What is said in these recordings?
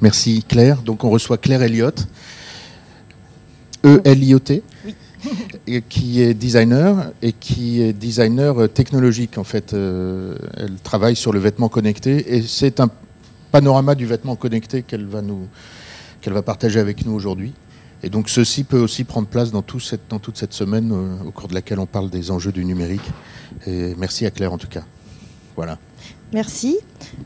Merci Claire. Donc on reçoit Claire Elliott, E-L-I-O-T, qui est designer et qui est designer technologique en fait. Euh, elle travaille sur le vêtement connecté et c'est un panorama du vêtement connecté qu'elle va nous qu'elle va partager avec nous aujourd'hui. Et donc ceci peut aussi prendre place dans, cette, dans toute cette semaine euh, au cours de laquelle on parle des enjeux du numérique. Et merci à Claire en tout cas. Voilà. Merci.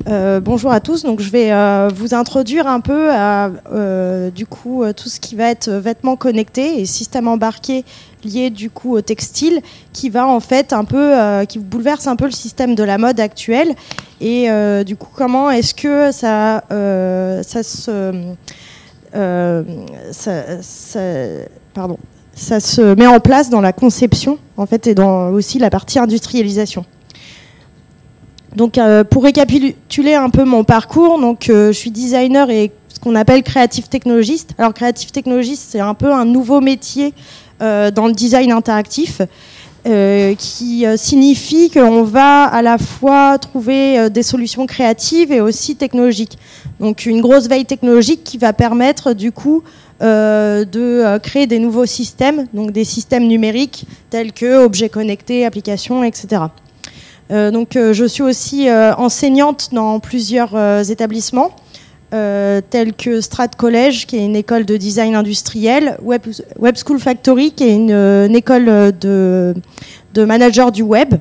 Euh, bonjour à tous. Je vais euh, vous introduire un peu euh, du coup tout ce qui va être vêtements connectés et système embarqué lié du coup au textile, qui va en fait un peu, qui bouleverse un peu le système de la mode actuelle. Et du coup, comment est-ce que ça, se, ça se met en place dans la conception en fait et dans aussi la partie industrialisation? Donc, euh, pour récapituler un peu mon parcours, donc euh, je suis designer et ce qu'on appelle créatif technologiste. Alors, créatif technologiste, c'est un peu un nouveau métier euh, dans le design interactif. qui signifie qu'on va à la fois trouver des solutions créatives et aussi technologiques. Donc une grosse veille technologique qui va permettre du coup de créer des nouveaux systèmes, donc des systèmes numériques tels que objets connectés, applications, etc. Euh, donc, euh, je suis aussi euh, enseignante dans plusieurs établissements. tels que Strat College, qui est une école de design industriel, Web, School Factory, qui est une, école de, de manager du web,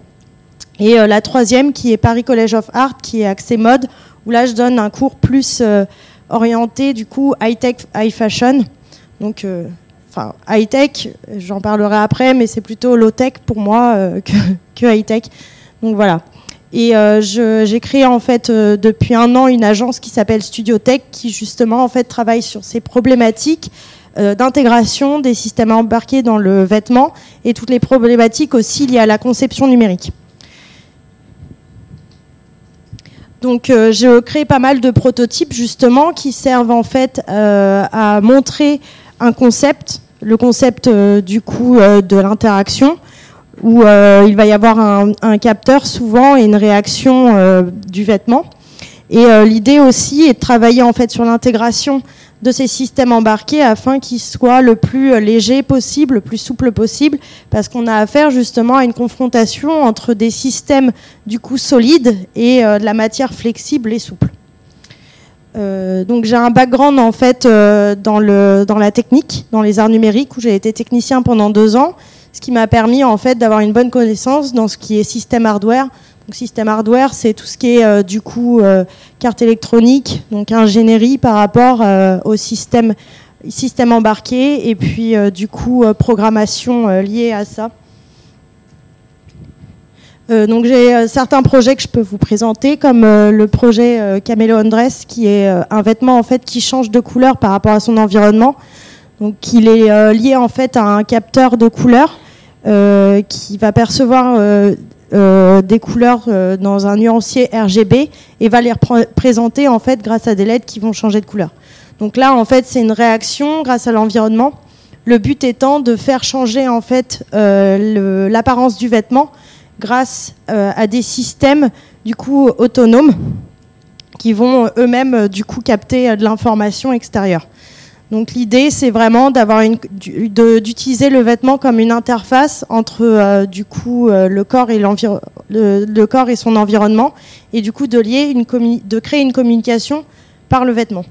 et la troisième, qui est Paris College of Art, qui est accès mode, où là, je donne un cours plus orienté, du coup, high-tech, high-fashion. Donc, enfin, high-tech, j'en parlerai après, mais c'est plutôt low-tech pour moi que high-tech. Donc voilà. Et euh, j'ai créé en fait euh, depuis un an une agence qui s'appelle Studio Tech qui justement en fait travaille sur ces problématiques euh, d'intégration des systèmes embarqués dans le vêtement et toutes les problématiques aussi liées à la conception numérique. Donc j'ai créé pas mal de prototypes justement qui servent en fait à montrer un concept, le concept du coup de l'interaction, où euh, il va y avoir un, capteur souvent et une réaction euh, du vêtement. Et euh, l'idée aussi est de travailler en fait sur l'intégration de ces systèmes embarqués afin qu'ils soient le plus léger possible, le plus souple possible, parce qu'on a affaire justement à une confrontation entre des systèmes du coup solides et de la matière flexible et souple. donc j'ai un background en fait dans, le, dans la technique, dans les arts numériques, où j'ai été technicien pendant deux ans ce qui m'a permis en fait d'avoir une bonne connaissance dans ce qui est système hardware. Donc système hardware, c'est tout ce qui est euh, du coup euh, carte électronique, donc ingénierie par rapport euh, au système système embarqué et puis du coup programmation liée à ça. donc j'ai certains projets que je peux vous présenter, comme le projet Camelo Dress, qui est un vêtement en fait qui change de couleur par rapport à son environnement. Donc il est lié en fait à un capteur de couleur euh, qui va percevoir euh, euh, des couleurs dans un nuancier RGB et va les présenter en fait grâce à des LED qui vont changer de couleur. Donc là, en fait, c'est une réaction grâce à l'environnement. Le but étant de faire changer en fait l'apparence du vêtement grâce à des systèmes du coup autonomes qui vont eux-mêmes du coup capter de l'information extérieure. Donc l'idée, c'est vraiment d'utiliser le vêtement comme une interface entre euh, du coup euh, le corps et le, corps et son environnement, et du coup de lier une de créer une communication par le vêtement.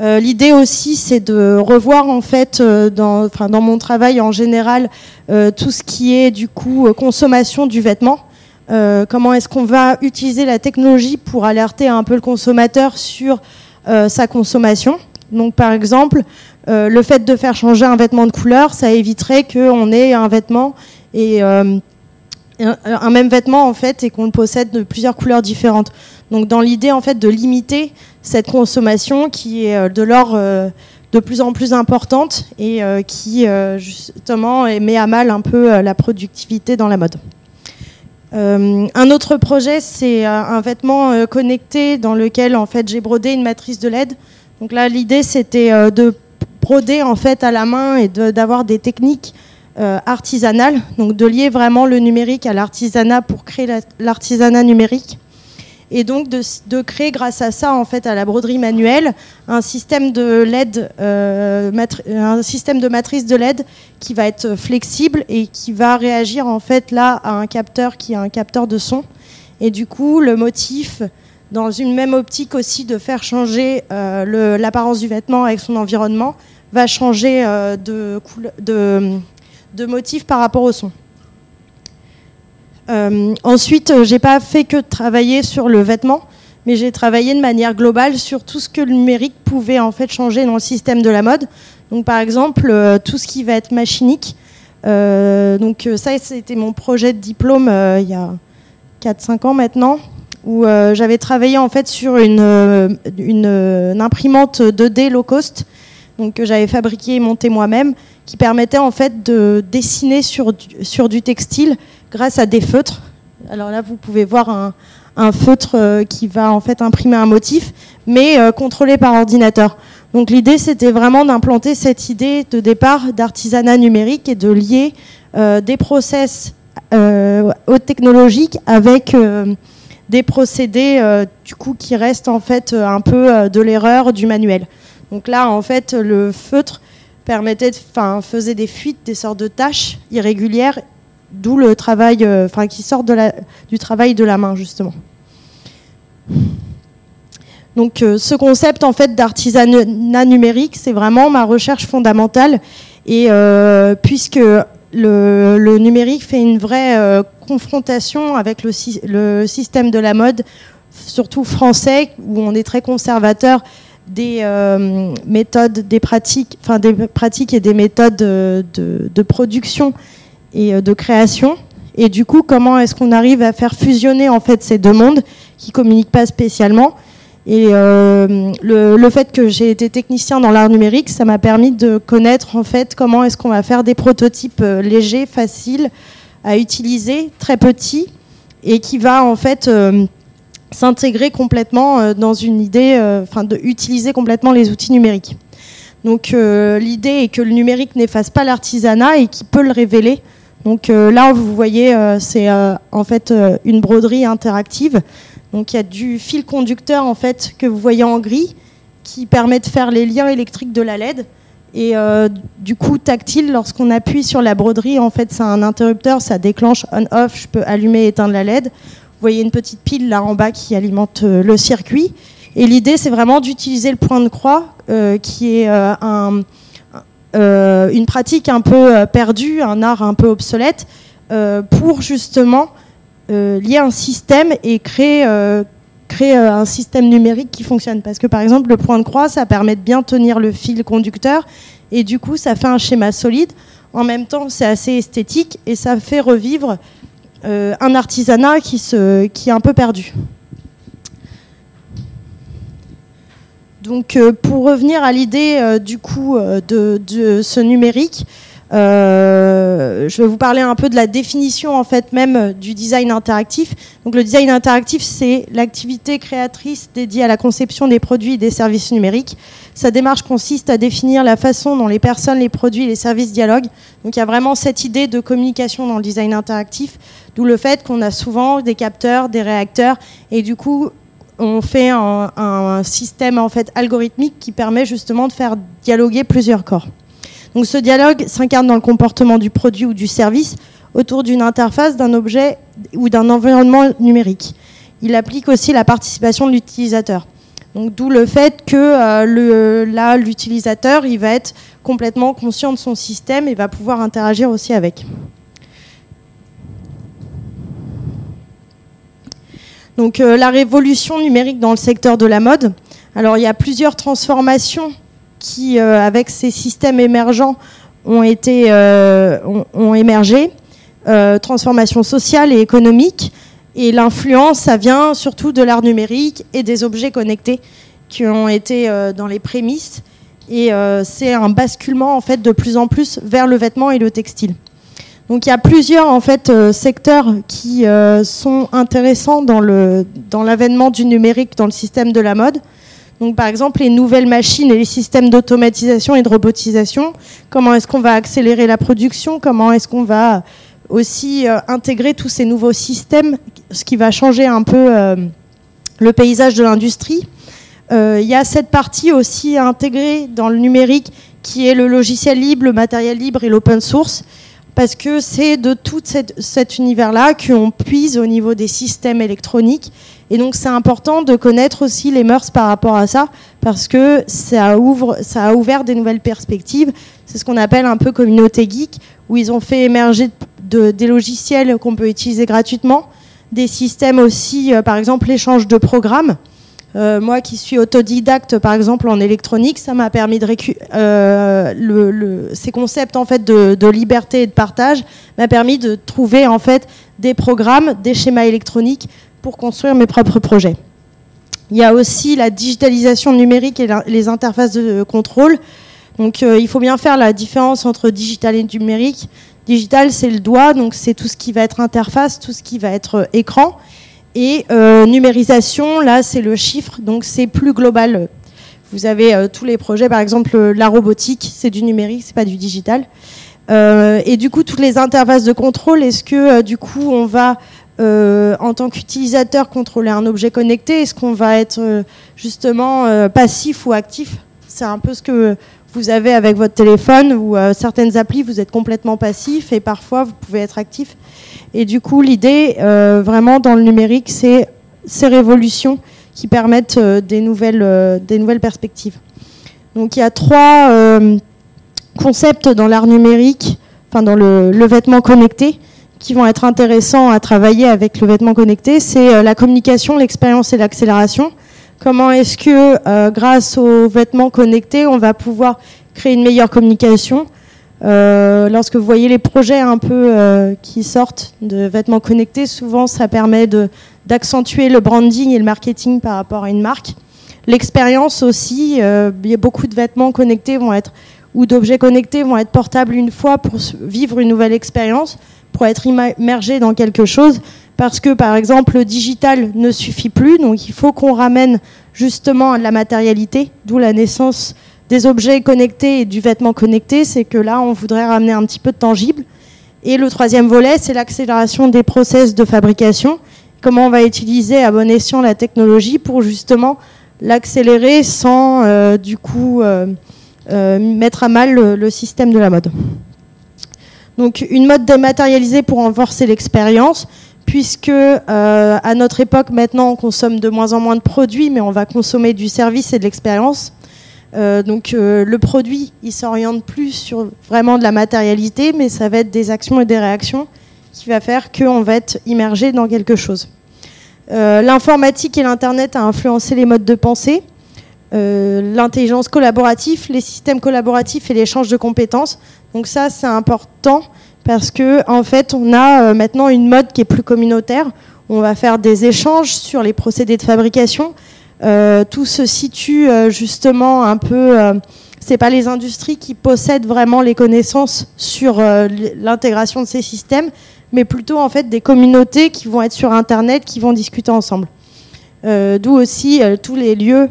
Euh, l'idée aussi, c'est de revoir en fait dans, dans mon travail en général tout ce qui est du coup consommation du vêtement. comment est-ce qu'on va utiliser la technologie pour alerter un peu le consommateur sur sa consommation donc par exemple, euh, le fait de faire changer un vêtement de couleur, ça éviterait qu'on ait un vêtement et euh, un, même vêtement en fait et qu'on le possède de plusieurs couleurs différentes. Donc dans l'idée en fait de limiter cette consommation qui est euh, de l'ordre de plus en plus importante et qui justement met à mal un peu la productivité dans la mode. un autre projet, c'est un vêtement connecté dans lequel en fait j'ai brodé une matrice de LED donc là, l'idée, c'était euh, de broder en fait à la main et d'avoir des techniques euh, artisanales, donc de lier vraiment le numérique à l'artisanat pour créer l'artisanat numérique. et donc de, créer grâce à ça, en fait, à la broderie manuelle, un système de LED, euh, un système de matrice de LED qui va être flexible et qui va réagir en fait là à un capteur qui est un capteur de son. Et du coup, le motif, dans une même optique aussi de faire changer euh, l'apparence du vêtement avec son environnement, va changer euh, de, de, motif par rapport au son. Euh, ensuite, euh, j'ai pas fait que travailler sur le vêtement, mais j'ai travaillé de manière globale sur tout ce que le numérique pouvait en fait changer dans le système de la mode. Donc, par exemple, tout ce qui va être machinique. donc, ça, c'était mon projet de diplôme il y a 4-5 ans maintenant, où j'avais travaillé en fait sur une, une, imprimante 2D low cost, donc que j'avais fabriquée et montée moi-même, qui permettait en fait de dessiner sur du textile grâce à des feutres. Alors là, vous pouvez voir un, feutre euh, qui va en fait imprimer un motif, mais euh, contrôlé par ordinateur. Donc l'idée, c'était vraiment d'implanter cette idée de départ d'artisanat numérique et de lier euh, des process haute technologiques avec des procédés du coup qui restent en fait un peu de l'erreur du manuel. Donc là, en fait, le feutre permettait, enfin, faisait des fuites, des sortes de tâches irrégulières D'où le travail, euh, enfin, qui sort de la, du travail de la main, justement. Donc, euh, ce concept en fait d'artisanat numérique, c'est vraiment ma recherche fondamentale. Et euh, puisque le, numérique fait une vraie confrontation avec le, système de la mode, surtout français, où on est très conservateur des méthodes, des pratiques, enfin des pratiques et des méthodes de, de production et euh, de création. Et du coup, comment est-ce qu'on arrive à faire fusionner en fait ces deux mondes qui communiquent pas spécialement Et euh, le, fait que j'ai été technicien dans l'art numérique, ça m'a permis de connaître en fait comment est-ce qu'on va faire des prototypes euh, légers, faciles à utiliser, très petits, et qui va en fait s'intégrer complètement dans une idée, enfin utiliser complètement les outils numériques. Donc l'idée est que le numérique n'efface pas l'artisanat et qui peut le révéler donc euh, là, vous voyez, euh, c'est euh, en fait une broderie interactive. Donc il y a du fil conducteur en fait que vous voyez en gris qui permet de faire les liens électriques de la LED. Et du coup, tactile, lorsqu'on appuie sur la broderie, en fait, c'est un interrupteur, ça déclenche on-off, je peux allumer et éteindre la LED. Vous voyez une petite pile là en bas qui alimente le circuit. Et l'idée, c'est vraiment d'utiliser le point de croix, qui est un, euh, une pratique un peu euh, perdue, un art un peu obsolète, euh, pour justement lier un système et créer, créer un système numérique qui fonctionne. Parce que par exemple, le point de croix, ça permet de bien tenir le fil conducteur et du coup, ça fait un schéma solide. En même temps, c'est assez esthétique et ça fait revivre un artisanat qui, se, qui est un peu perdu. Donc, euh, pour revenir à l'idée euh, du coup euh, de, ce numérique, je vais vous parler un peu de la définition en fait même du design interactif. Donc, le design interactif, c'est l'activité créatrice dédiée à la conception des produits et des services numériques. Sa démarche consiste à définir la façon dont les personnes, les produits et les services dialoguent. Donc, il y a vraiment cette idée de communication dans le design interactif, d'où le fait qu'on a souvent des capteurs, des réacteurs, et du coup, on fait un, système en fait algorithmique qui permet justement de faire dialoguer plusieurs corps. Donc ce dialogue s'incarne dans le comportement du produit ou du service autour d'une interface, d'un objet ou d'un environnement numérique. Il applique aussi la participation de l'utilisateur. Donc d'où le fait que euh, là l'utilisateur il va être complètement conscient de son système et va pouvoir interagir aussi avec. Donc euh, la révolution numérique dans le secteur de la mode. Alors il y a plusieurs transformations qui, euh, avec ces systèmes émergents, ont été euh, ont, émergé. transformation sociale et économique. Et l'influence, ça vient surtout de l'art numérique et des objets connectés qui ont été dans les prémices. Et c'est un basculement en fait de plus en plus vers le vêtement et le textile. Donc il y a plusieurs en fait euh, secteurs qui euh, sont intéressants dans le dans l'avènement du numérique dans le système de la mode. Donc par exemple les nouvelles machines et les systèmes d'automatisation et de robotisation. Comment est-ce qu'on va accélérer la production? Comment est-ce qu'on va aussi euh, intégrer tous ces nouveaux systèmes Ce qui va changer un peu le paysage de l'industrie? Il y a cette partie aussi intégrée dans le numérique qui est le logiciel libre, le matériel libre et l'open source parce que c'est de tout cet univers-là qu'on puise au niveau des systèmes électroniques. Et donc c'est important de connaître aussi les mœurs par rapport à ça, parce que ça, ouvre, ça a ouvert des nouvelles perspectives. C'est ce qu'on appelle un peu communauté geek, où ils ont fait émerger des logiciels qu'on peut utiliser gratuitement, des systèmes aussi, euh, par exemple l'échange de programmes. Euh, moi qui suis autodidacte, par exemple, en électronique, ça m'a permis de euh, ces concepts en fait de, liberté et de partage m'a permis de trouver en fait des programmes, des schémas électroniques pour construire mes propres projets. Il y a aussi la digitalisation numérique et les interfaces de contrôle. Donc, euh, il faut bien faire la différence entre digital et numérique. Digital, c'est le doigt, donc c'est tout ce qui va être interface, tout ce qui va être écran. Et euh, numérisation, là, c'est le chiffre, donc c'est plus global. Vous avez euh, tous les projets, par exemple euh, la robotique, c'est du numérique, c'est pas du digital. et du coup, toutes les interfaces de contrôle, est-ce que du coup, on va en tant qu'utilisateur contrôler un objet connecté Est-ce qu'on va être justement passif ou actif? C'est un peu ce que vous avez avec votre téléphone ou certaines applis, vous êtes complètement passif et parfois vous pouvez être actif. Et du coup, l'idée, euh, vraiment, dans le numérique, c'est ces révolutions qui permettent euh, des, nouvelles, euh, des nouvelles perspectives. Donc, il y a trois concepts dans l'art numérique, enfin, dans le, vêtement connecté, qui vont être intéressants à travailler avec le vêtement connecté. C'est la communication, l'expérience et l'accélération. Comment est-ce que, grâce aux vêtements connectés, on va pouvoir créer une meilleure communication euh, lorsque vous voyez les projets un peu euh, qui sortent de vêtements connectés, souvent ça permet d'accentuer le branding et le marketing par rapport à une marque. L'expérience aussi, euh, beaucoup de vêtements connectés vont être ou d'objets connectés vont être portables une fois pour vivre une nouvelle expérience, pour être immergé dans quelque chose, parce que par exemple le digital ne suffit plus, donc il faut qu'on ramène justement la matérialité, d'où la naissance des objets connectés et du vêtement connecté, c'est que là, on voudrait ramener un petit peu de tangible. Et le troisième volet, c'est l'accélération des process de fabrication. Comment on va utiliser à bon escient la technologie pour justement l'accélérer sans euh, du coup euh, mettre à mal le, système de la mode. Donc une mode dématérialisée pour renforcer l'expérience, puisque à notre époque maintenant on consomme de moins en moins de produits, mais on va consommer du service et de l'expérience. Euh, donc euh, le produit, il s'oriente plus sur vraiment de la matérialité, mais ça va être des actions et des réactions qui va faire qu'on va être immergé dans quelque chose. Euh, l'informatique et l'Internet a influencé les modes de pensée, l'intelligence collaborative, les systèmes collaboratifs et l'échange de compétences. Donc ça, c'est important parce que en fait, on a maintenant une mode qui est plus communautaire. On va faire des échanges sur les procédés de fabrication, euh, tout se situe euh, justement un peu. Euh, c'est pas les industries qui possèdent vraiment les connaissances sur l'intégration de ces systèmes, mais plutôt en fait des communautés qui vont être sur Internet, qui vont discuter ensemble. D'où aussi tous les lieux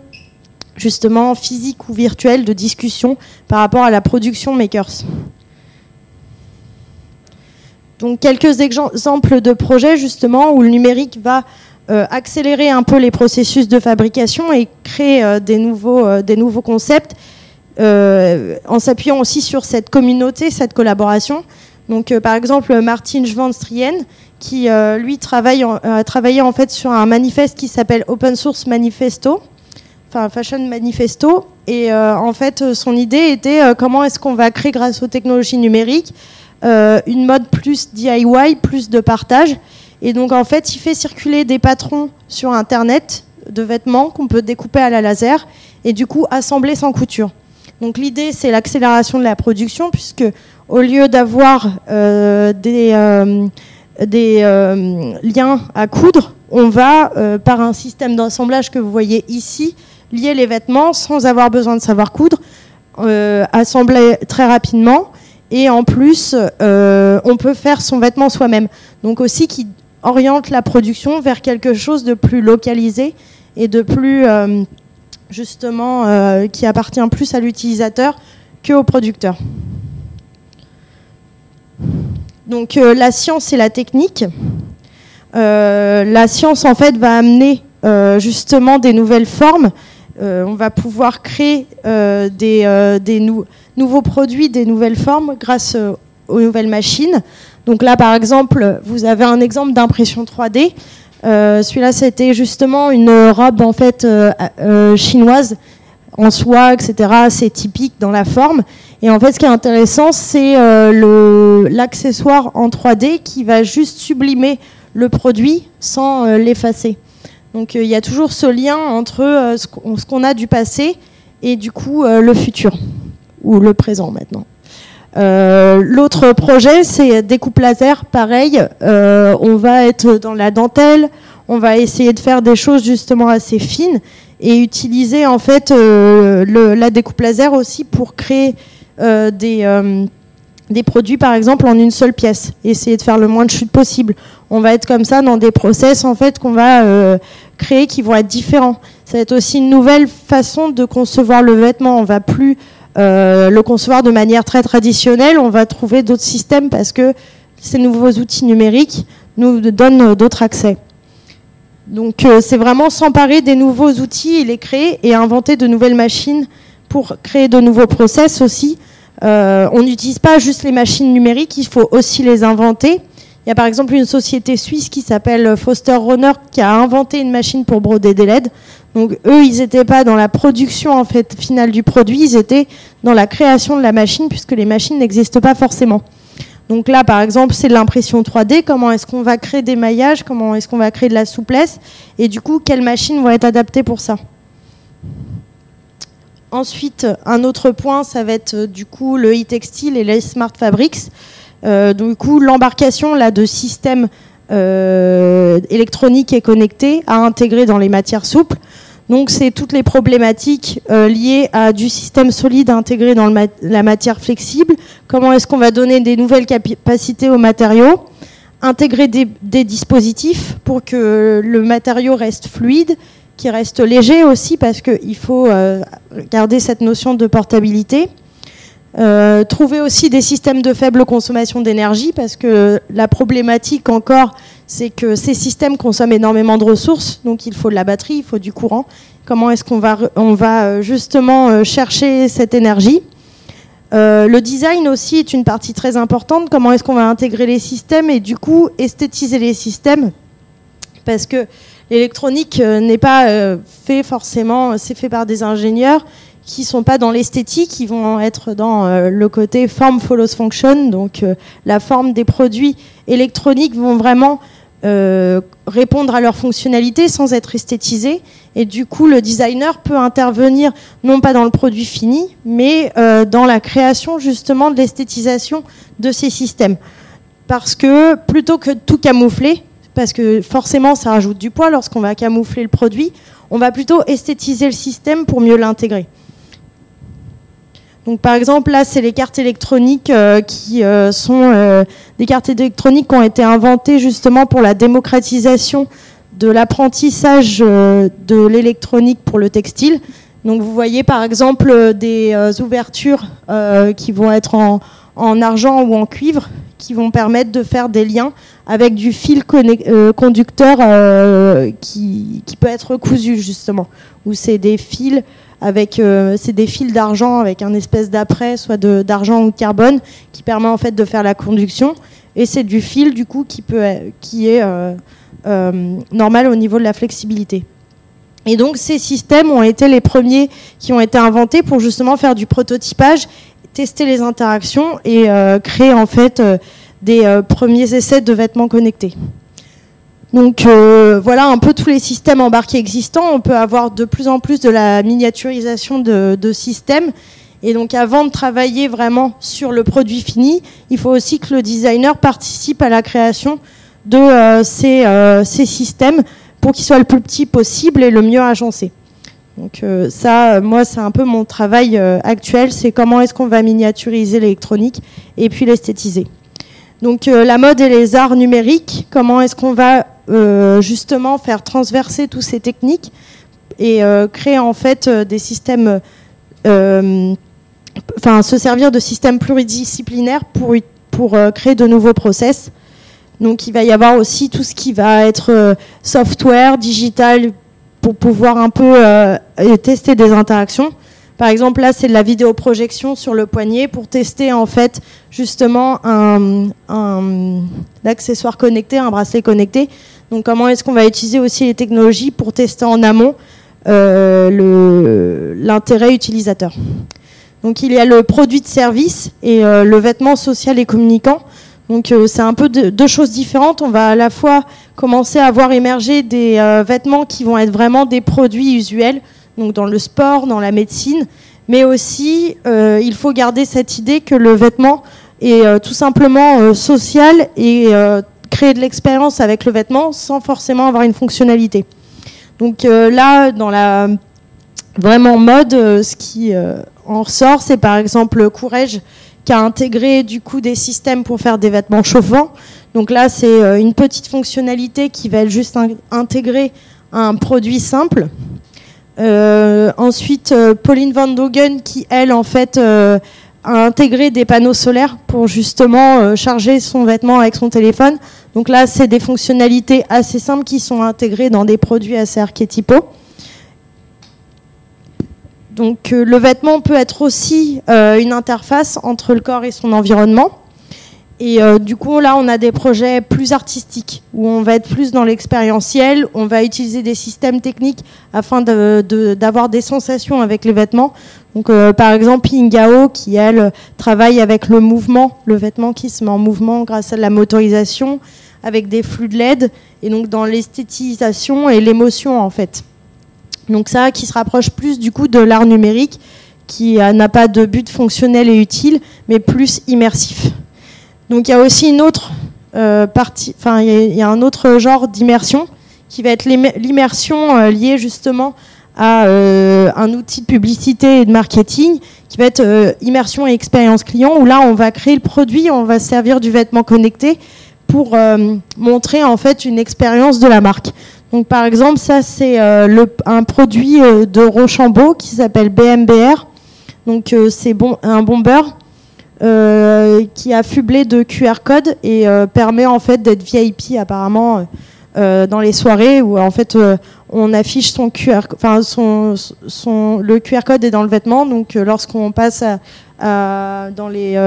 justement physiques ou virtuels de discussion par rapport à la production makers. Donc quelques exemples de projets justement où le numérique va euh, accélérer un peu les processus de fabrication et créer euh, des, nouveaux, euh, des nouveaux concepts en s'appuyant aussi sur cette communauté, cette collaboration. Donc, par exemple, Martin Schwanstrien, qui lui travaille a travaillé en fait sur un manifeste qui s'appelle Open Source Manifesto, enfin Fashion Manifesto. Et en fait, son idée était comment est-ce qu'on va créer grâce aux technologies numériques une mode plus DIY, plus de partage. Et donc en fait, il fait circuler des patrons sur Internet de vêtements qu'on peut découper à la laser et du coup assembler sans couture. Donc l'idée, c'est l'accélération de la production puisque au lieu d'avoir euh, des, euh, euh, liens à coudre, on va, par un système d'assemblage que vous voyez ici, lier les vêtements sans avoir besoin de savoir coudre, assembler très rapidement. Et en plus, on peut faire son vêtement soi-même. Donc aussi qui oriente la production vers quelque chose de plus localisé et de plus euh, justement euh, qui appartient plus à l'utilisateur qu'au producteur. Donc euh, la science et la technique. la science en fait va amener justement des nouvelles formes. On va pouvoir créer des, des nouveaux produits, des nouvelles formes grâce aux nouvelles machines. Donc là, par exemple, vous avez un exemple d'impression 3D. Euh, celui-là, c'était justement une robe en fait euh, euh, chinoise en soie, etc. C'est typique dans la forme. Et en fait, ce qui est intéressant, c'est l'accessoire en 3D qui va juste sublimer le produit sans l'effacer. Donc il y a toujours ce lien entre ce qu'on a du passé et du coup le futur ou le présent maintenant. Euh, l'autre projet, c'est découpe laser, pareil. Euh, on va être dans la dentelle, on va essayer de faire des choses justement assez fines et utiliser en fait euh, la découpe laser aussi pour créer des, des produits par exemple en une seule pièce. Essayer de faire le moins de chutes possible. On va être comme ça dans des process en fait qu'on va créer qui vont être différents. Ça va être aussi une nouvelle façon de concevoir le vêtement. On va plus euh, le concevoir de manière très traditionnelle, on va trouver d'autres systèmes parce que ces nouveaux outils numériques nous donnent d'autres accès. Donc euh, c'est vraiment s'emparer des nouveaux outils et les créer et inventer de nouvelles machines pour créer de nouveaux process aussi. Euh, on n'utilise pas juste les machines numériques, il faut aussi les inventer. Il y a par exemple une société suisse qui s'appelle Foster Runner qui a inventé une machine pour broder des LED. Donc eux, ils n'étaient pas dans la production finale du produit, ils étaient dans la création de la machine puisque les machines n'existent pas forcément. Donc là, par exemple, c'est de l'impression 3D. Comment est-ce qu'on va créer des maillages? Comment est-ce qu'on va créer de la souplesse? Et du coup, quelles machines vont être adaptées pour ça? Ensuite, un autre point, ça va être euh, du coup le e-textile et les smart fabrics. Euh, du coup, l'embarcation là de systèmes euh, électroniques et connectés à intégrer dans les matières souples. Donc c'est toutes les problématiques euh, liées à du système solide intégré dans la matière flexible. Comment est-ce qu'on va donner des nouvelles capacités aux matériaux? Intégrer des, dispositifs pour que le matériau reste fluide, qui reste léger aussi, parce qu'il faut garder cette notion de portabilité. Euh, trouver aussi des systèmes de faible consommation d'énergie parce que la problématique encore, c'est que ces systèmes consomment énormément de ressources, donc il faut de la batterie, il faut du courant. Comment est-ce qu'on va, on va euh, justement euh, chercher cette énergie? Le design aussi est une partie très importante. Comment est-ce qu'on va intégrer les systèmes et du coup esthétiser les systèmes? Parce que l'électronique n'est pas fait forcément, c'est fait par des ingénieurs qui sont pas dans l'esthétique, qui vont être dans euh, le côté form follows function, donc euh, la forme des produits électroniques vont vraiment euh, répondre à leur fonctionnalité sans être esthétisés. Et du coup, le designer peut intervenir non pas dans le produit fini, mais dans la création justement de l'esthétisation de ces systèmes. Parce que plutôt que tout camoufler, parce que forcément ça rajoute du poids lorsqu'on va camoufler le produit, on va plutôt esthétiser le système pour mieux l'intégrer. Donc, par exemple, là, c'est les cartes électroniques euh, qui euh, sont euh, des cartes électroniques qui ont été inventées justement pour la démocratisation de l'apprentissage de l'électronique pour le textile. Donc, vous voyez par exemple des ouvertures qui vont être en, en, argent ou en cuivre, qui vont permettre de faire des liens avec du fil conducteur qui, qui, peut être cousu justement, ou c'est des fils avec euh, c'est des fils d'argent avec un espèce d'après, soit d'argent ou de carbone, qui permet en fait de faire la conduction. Et c'est du fil du coup qui peut qui est euh, euh, normal au niveau de la flexibilité. Et donc ces systèmes ont été les premiers qui ont été inventés pour justement faire du prototypage, tester les interactions et créer en fait des premiers essais de vêtements connectés. Donc euh, voilà un peu tous les systèmes embarqués existants. On peut avoir de plus en plus de la miniaturisation de, systèmes. Et donc avant de travailler vraiment sur le produit fini, il faut aussi que le designer participe à la création de euh, euh, ces, systèmes pour qu'ils soient le plus petit possible et le mieux agencés. Donc ça, moi, c'est un peu mon travail actuel, c'est comment est-ce qu'on va miniaturiser l'électronique et puis l'esthétiser. Donc la mode et les arts numériques, comment est-ce qu'on va justement faire transverser toutes ces techniques et euh, créer en fait euh, des systèmes, enfin se servir de systèmes pluridisciplinaires pour, pour créer de nouveaux process. Donc il va y avoir aussi tout ce qui va être software, digital, pour pouvoir un peu tester des interactions. Par exemple, là, c'est de la vidéoprojection sur le poignet pour tester en fait justement un, un accessoire connecté, un bracelet connecté. Donc, comment est-ce qu'on va utiliser aussi les technologies pour tester en amont euh, l'intérêt utilisateur? Donc, il y a le produit de service et euh, le vêtement social et communicant. Donc, euh, c'est un peu deux choses différentes. On va à la fois commencer à voir émerger des vêtements qui vont être vraiment des produits usuels donc dans le sport, dans la médecine, mais aussi il faut garder cette idée que le vêtement est tout simplement social et créer de l'expérience avec le vêtement sans forcément avoir une fonctionnalité. Donc là, dans la vraiment mode, ce qui en ressort, c'est par exemple Courrèges qui a intégré du coup des systèmes pour faire des vêtements chauffants. Donc là, c'est une petite fonctionnalité qui va juste intégrer un produit simple euh, ensuite, euh, Pauline Van Dogen qui, elle, en fait, euh, a intégré des panneaux solaires pour justement charger son vêtement avec son téléphone. Donc là, c'est des fonctionnalités assez simples qui sont intégrées dans des produits assez archétypaux. Donc le vêtement peut être aussi une interface entre le corps et son environnement. Et euh, du coup, là, on a des projets plus artistiques, où on va être plus dans l'expérientiel, on va utiliser des systèmes techniques afin d'avoir des sensations avec les vêtements. Donc, euh, par exemple, Ingao, qui, elle, travaille avec le mouvement, le vêtement qui se met en mouvement grâce à la motorisation, avec des flux de LED, et donc dans l'esthétisation et l'émotion, en fait. Donc ça, qui se rapproche plus, du coup, de l'art numérique, qui euh, n'a pas de but fonctionnel et utile, mais plus immersif. Donc il y a aussi une autre euh, partie, enfin il y, a un autre genre d'immersion qui va être l'immersion euh, liée justement à euh, un outil de publicité et de marketing qui va être immersion et expérience client où là on va créer le produit, on va servir du vêtement connecté pour montrer en fait une expérience de la marque. Donc par exemple ça c'est un produit de Rochambeau qui s'appelle BMBR. Donc c'est bon, un bomber qui a fublé de QR code et euh, permet en fait d'être VIP apparemment euh, dans les soirées où en fait on affiche son QR, enfin son, le QR code est dans le vêtement. Donc lorsqu'on passe dans les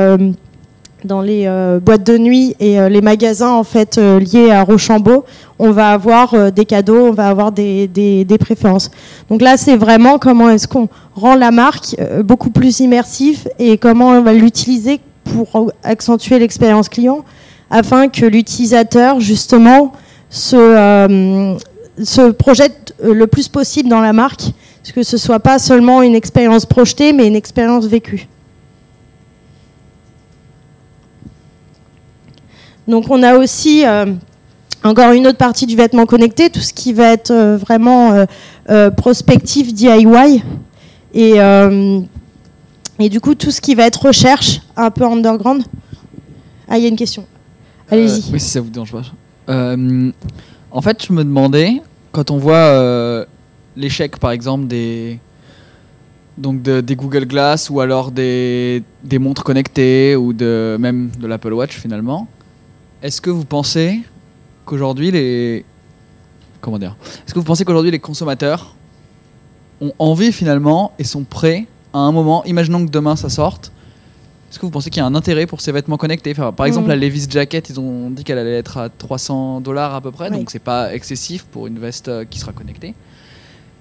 dans les boîtes de nuit et les magasins en fait liés à Rochambeau, on va avoir des cadeaux, on va avoir des, préférences. Donc là, c'est vraiment comment est-ce qu'on rend la marque euh, beaucoup plus immersive et comment on va l'utiliser pour accentuer l'expérience client afin que l'utilisateur justement se, euh, projette euh, le plus possible dans la marque, que ce soit pas seulement une expérience projetée, mais une expérience vécue. Donc on a aussi encore une autre partie du vêtement connecté, tout ce qui va être vraiment prospectif DIY. Et, euh, et du coup, tout ce qui va être recherche, un peu underground. Ah, il y a une question. Allez-y. Euh, oui, si ça vous dérange pas. Euh, en fait, je me demandais, quand on voit l'échec, par exemple, des, donc des Google Glass ou alors des, des, montres connectées ou de, même de l'Apple Watch finalement, est-ce que vous pensez qu'aujourd'hui les. Comment dire Est-ce que vous pensez qu'aujourd'hui les consommateurs ont envie finalement et sont prêts à un moment, imaginons que demain ça sorte, est-ce que vous pensez qu'il y a un intérêt pour ces vêtements connectés? Par exemple, mm. la Levi's Jacket, ils ont dit qu'elle allait être à 300 dollars à peu près, donc c'est pas excessif pour une veste euh, qui sera connectée.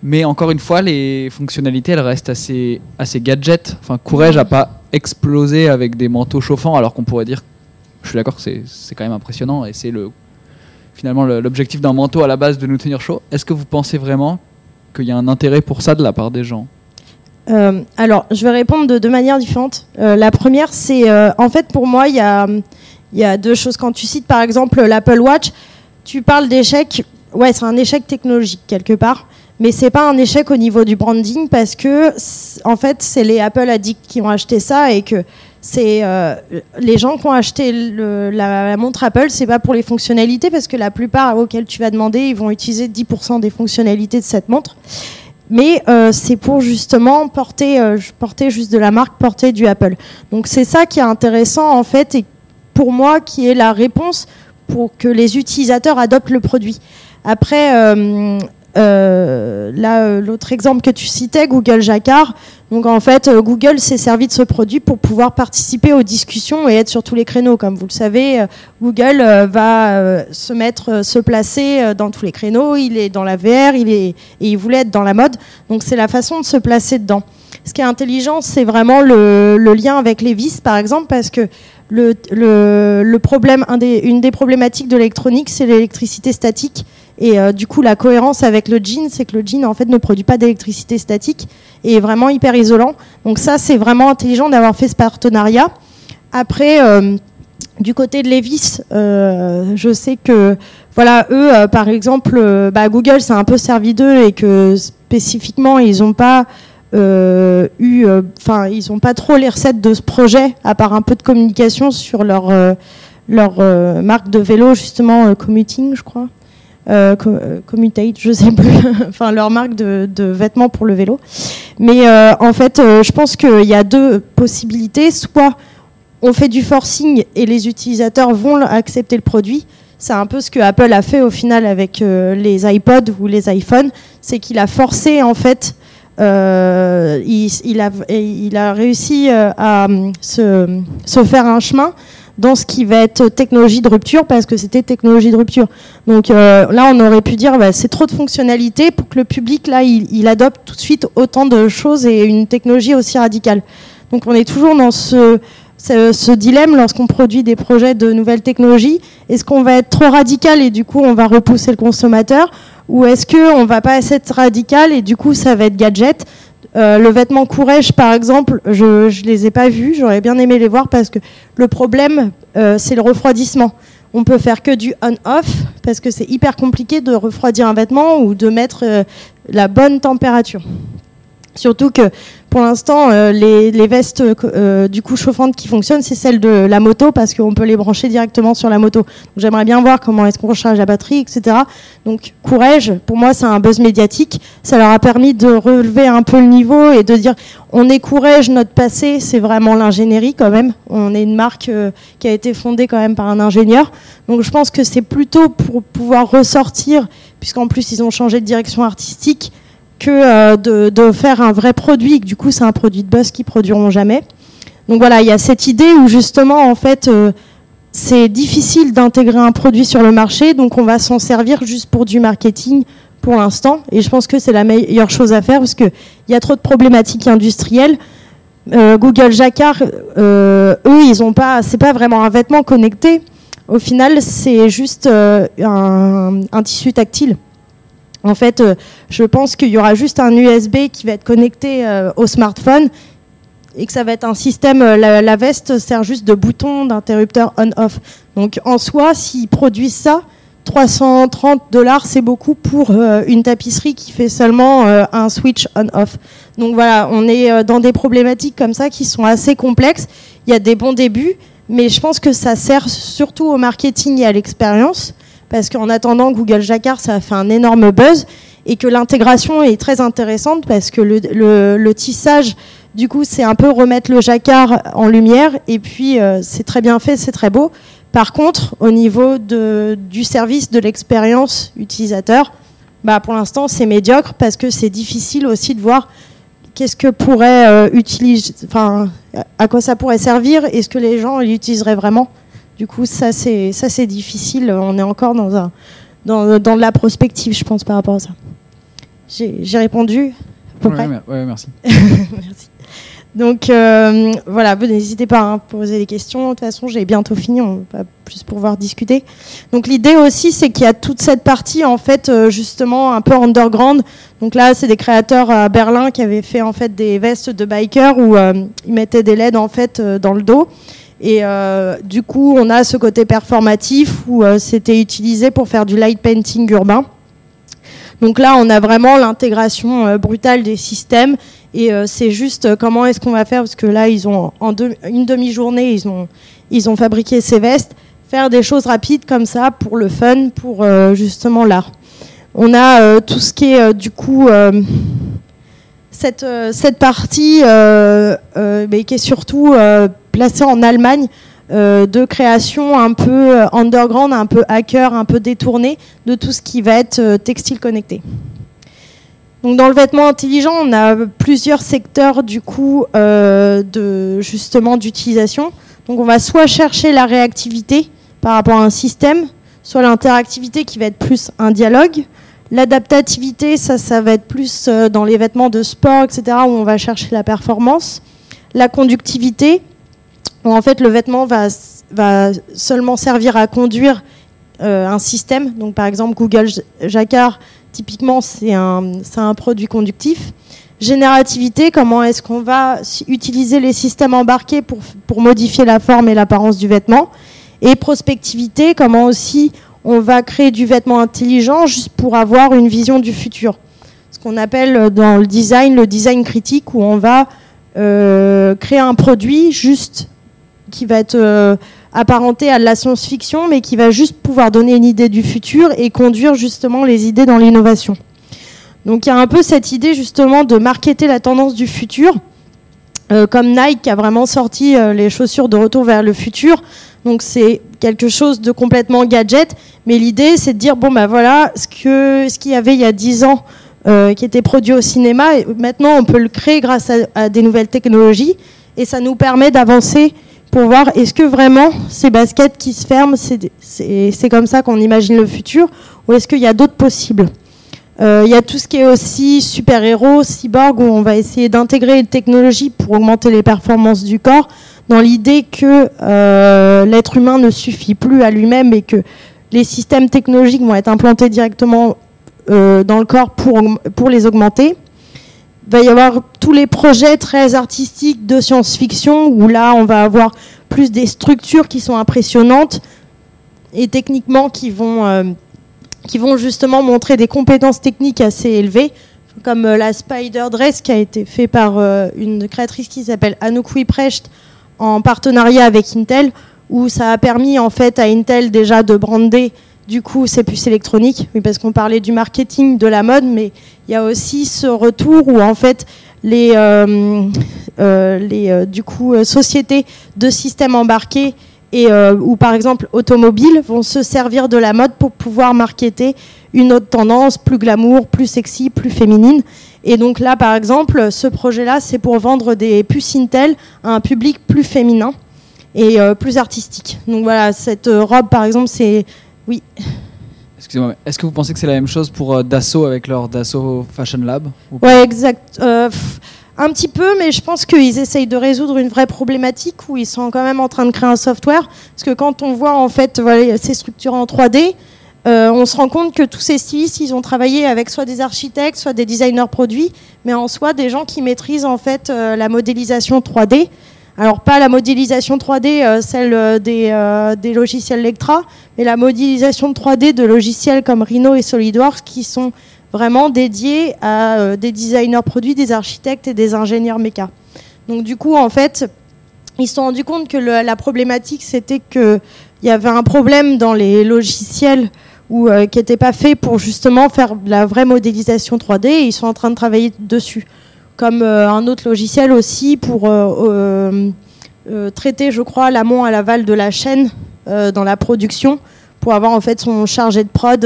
Mais encore une fois, les fonctionnalités, elles restent assez, assez gadget. Enfin, Courage n'a pas explosé avec des manteaux chauffants, alors qu'on pourrait dire, je suis d'accord, c'est quand même impressionnant et c'est le finalement l'objectif d'un manteau à la base de nous tenir chaud. Est-ce que vous pensez vraiment qu'il y a un intérêt pour ça de la part des gens? Euh, alors, je vais répondre de deux manières différentes. Euh, la première, c'est euh, en fait pour moi, il y a, y a, deux choses. Quand tu cites par exemple l'Apple Watch, tu parles d'échec. Ouais, c'est un échec technologique quelque part, mais c'est pas un échec au niveau du branding parce que en fait, c'est les Apple addicts qui ont acheté ça et que c'est euh, les gens qui ont acheté la, montre Apple, c'est pas pour les fonctionnalités parce que la plupart auxquels tu vas demander, ils vont utiliser 10% des fonctionnalités de cette montre. Mais euh, c'est pour justement porter, euh, porter juste de la marque, porter du Apple. Donc c'est ça qui est intéressant en fait et pour moi qui est la réponse pour que les utilisateurs adoptent le produit. Après, euh, euh, l'autre exemple que tu citais, Google Jacquard. Donc en fait, euh, Google s'est servi de ce produit pour pouvoir participer aux discussions et être sur tous les créneaux. Comme vous le savez, Google va se mettre, se placer dans tous les créneaux. Il est dans la VR, il est et il voulait être dans la mode. Donc c'est la façon de se placer dedans. Ce qui est intelligent, c'est vraiment le, lien avec les vis, par exemple, parce que le, problème, une des problématiques de l'électronique, c'est l'électricité statique. Et euh, du coup, la cohérence avec le jean, c'est que le jean en fait ne produit pas d'électricité statique et est vraiment hyper isolant. Donc ça, c'est vraiment intelligent d'avoir fait ce partenariat. Après, euh, du côté de Levis, euh, je sais que voilà, eux, par exemple, bah, Google s'est un peu servi d'eux et que spécifiquement, ils n'ont pas eu, enfin, ils n'ont pas trop les recettes de ce projet, à part un peu de communication sur leur marque de vélo justement commuting, je crois euh, euh Commutate, je sais plus, enfin leur marque de, vêtements pour le vélo. Mais euh, en fait, euh, je pense qu'il y a deux possibilités. Soit on fait du forcing et les utilisateurs vont accepter le produit. C'est un peu ce que Apple a fait au final avec les iPods ou les iPhones, c'est qu'il a forcé en fait, il, a, réussi à se, se faire un chemin dans ce qui va être technologie de rupture parce que c'était technologie de rupture. Donc euh, là, on aurait pu dire bah, c'est trop de fonctionnalités pour que le public là il, adopte tout de suite autant de choses et une technologie aussi radicale. Donc on est toujours dans ce, dilemme lorsqu'on produit des projets de nouvelles technologies. Est-ce qu'on va être trop radical et du coup on va repousser le consommateur? Ou est-ce qu'on va pas être radical et du coup ça va être gadget? Euh, le vêtement Courage, par exemple, je ne les ai pas vus. J'aurais bien aimé les voir parce que le problème, euh, c'est le refroidissement. On peut faire que du on-off parce que c'est hyper compliqué de refroidir un vêtement ou de mettre euh, la bonne température. Surtout que pour l'instant, euh, les, vestes euh, du coup chauffantes qui fonctionnent, c'est celles de la moto parce qu'on peut les brancher directement sur la moto. J'aimerais bien voir comment est-ce qu'on recharge la batterie, etc. Donc Courage, pour moi, c'est un buzz médiatique. Ça leur a permis de relever un peu le niveau et de dire on est Courage, notre passé, c'est vraiment l'ingénierie quand même. On est une marque euh, qui a été fondée quand même par un ingénieur. Donc je pense que c'est plutôt pour pouvoir ressortir, puisqu'en plus ils ont changé de direction artistique que euh, de, faire un vrai produit. Du coup, c'est un produit de buzz qui produiront jamais. Donc voilà, il y a cette idée où justement, en fait, euh, c'est difficile d'intégrer un produit sur le marché, donc on va s'en servir juste pour du marketing pour l'instant. Et je pense que c'est la meilleure chose à faire parce qu'il y a trop de problématiques industrielles. Euh, Google Jacquard, eux, ils ont pas, c'est pas vraiment un vêtement connecté. Au final, c'est juste un tissu tactile. En fait, euh, je pense qu'il y aura juste un USB qui va être connecté euh, au smartphone et que ça va être un système, euh, la, veste sert juste de bouton d'interrupteur on-off. Donc en soi, s'ils produisent ça, 330 dollars, c'est beaucoup pour une tapisserie qui fait seulement un switch on-off. Donc voilà, on est dans des problématiques comme ça qui sont assez complexes. Il y a des bons débuts, mais je pense que ça sert surtout au marketing et à l'expérience parce qu'en attendant, Google Jacquard, ça a fait un énorme buzz et que l'intégration est très intéressante parce que le, tissage, du coup, c'est un peu remettre le jacquard en lumière et puis euh, c'est très bien fait, c'est très beau. Par contre, au niveau du service, de l'expérience utilisateur, bah, pour l'instant, c'est médiocre parce que c'est difficile aussi de voir qu'est-ce que pourrait euh, utiliser, à quoi ça pourrait servir, est-ce que les gens l'utiliseraient vraiment du coup, ça c'est ça c'est difficile. On est encore dans un dans, dans, de la prospective, je pense, par rapport à ça. J'ai répondu. À peu merci. merci. Donc euh, voilà, vous n'hésitez pas à poser des questions. De toute façon, j'ai bientôt fini, on va plus pouvoir discuter. Donc l'idée aussi, c'est qu'il y a toute cette partie en fait euh, justement un peu underground. Donc là, c'est des créateurs à Berlin qui avaient fait en fait des vestes de bikers où euh, ils mettaient des LED en fait dans le dos et euh, du coup, on a ce côté performatif où euh, c'était utilisé pour faire du light painting urbain. Donc là, on a vraiment l'intégration euh, brutale des systèmes et c'est juste comment est-ce qu'on va faire? Parce que là, ils ont en une demi-journée, ils ont ils ont fabriqué ces vestes, faire des choses rapides comme ça pour le fun, pour justement l'art. On a tout ce qui est du coup cette, cette partie mais qui est surtout placé en Allemagne euh, de création un peu euh, underground, un peu hacker, un peu détourné de tout ce qui va être euh, textile connecté. Donc dans le vêtement intelligent, on a plusieurs secteurs du coup euh, d'utilisation. Donc on va soit chercher la réactivité par rapport à un système, soit l'interactivité qui va être plus un dialogue. L'adaptativité, ça, ça va être plus euh, dans les vêtements de sport, etc., où on va chercher la performance. La conductivité, où en fait le vêtement va, seulement servir à conduire euh, un système. Donc par exemple Google Jacquard, typiquement c'est un, produit conductif. Générativité, comment est-ce qu'on va utiliser les systèmes embarqués pour modifier la forme et l'apparence du vêtement. Et prospectivité, comment aussi on va créer du vêtement intelligent juste pour avoir une vision du futur. Ce qu'on appelle dans le design le design critique, où on va euh, créer un produit juste qui va être euh, apparenté à de la science-fiction, mais qui va juste pouvoir donner une idée du futur et conduire justement les idées dans l'innovation. Donc il y a un peu cette idée justement de marketer la tendance du futur, euh, comme Nike a vraiment sorti les chaussures de retour vers le futur. Donc c'est quelque chose de complètement gadget, mais l'idée c'est de dire bon ben voilà ce ce qu'il y avait il y a 10 ans euh, qui était produit au cinéma, maintenant on peut le créer grâce à, des nouvelles technologies et ça nous permet d'avancer pour voir est-ce que vraiment ces baskets qui se ferment, c'est comme ça qu'on imagine le futur ou est-ce qu'il y a d'autres possibles? Euh, il y a tout ce qui est aussi super-héros, cyborg, où on va essayer d'intégrer une technologie pour augmenter les performances du corps dans l'idée que euh, l'être humain ne suffit plus à lui-même et que les systèmes technologiques vont être implantés directement euh, dans le corps pour, les augmenter. Il va y avoir tous les projets très artistiques de science-fiction où là on va avoir plus des structures qui sont impressionnantes et techniquement qui vont, euh, justement montrer des compétences techniques assez élevées comme la Spider Dress qui a été fait par une créatrice qui s'appelle Anouk Wiprecht en partenariat avec Intel, où ça a permis en fait à Intel déjà de brander du coup ses puces électroniques, oui, parce qu'on parlait du marketing de la mode, mais il y a aussi ce retour où en fait les, euh, euh, euh, du coup sociétés de systèmes embarqués et ou par exemple automobiles vont se servir de la mode pour pouvoir marketer une autre tendance plus glamour, plus sexy, plus féminine. Et donc là, par exemple, ce projet-là, c'est pour vendre des puces Intel à un public plus féminin et euh, plus artistique. Donc voilà, cette euh, robe, par exemple, c'est... Oui. Excusez-moi, est-ce que vous pensez que c'est la même chose pour euh, Dassault avec leur Dassault Fashion Lab Ouais, exact. un petit peu, mais je pense qu'ils essayent de résoudre une vraie problématique où ils sont quand même en train de créer un software. Parce que quand on voit en fait voilà, ces structures en 3D, euh, on se rend compte que tous ces stylistes, ils ont travaillé avec soit des architectes, soit des designers produits, mais en soi des gens qui maîtrisent en fait euh, la modélisation 3D. Alors pas la modélisation 3D, euh, celle des, logiciels Lectra, mais la modélisation 3D de logiciels comme Rhino et SolidWorks qui sont vraiment dédiés à des designers produits, des architectes et des ingénieurs méca. Donc du coup, en fait, ils se sont rendus compte que la problématique, c'était qu'il y avait un problème dans les logiciels ou euh, qui n'étaient pas faits pour justement faire la vraie modélisation 3D et ils sont en train de travailler dessus. Comme euh, un autre logiciel aussi pour euh, traiter, je crois, l'amont à l'aval de la chaîne dans la production pour avoir en fait son chargé de prod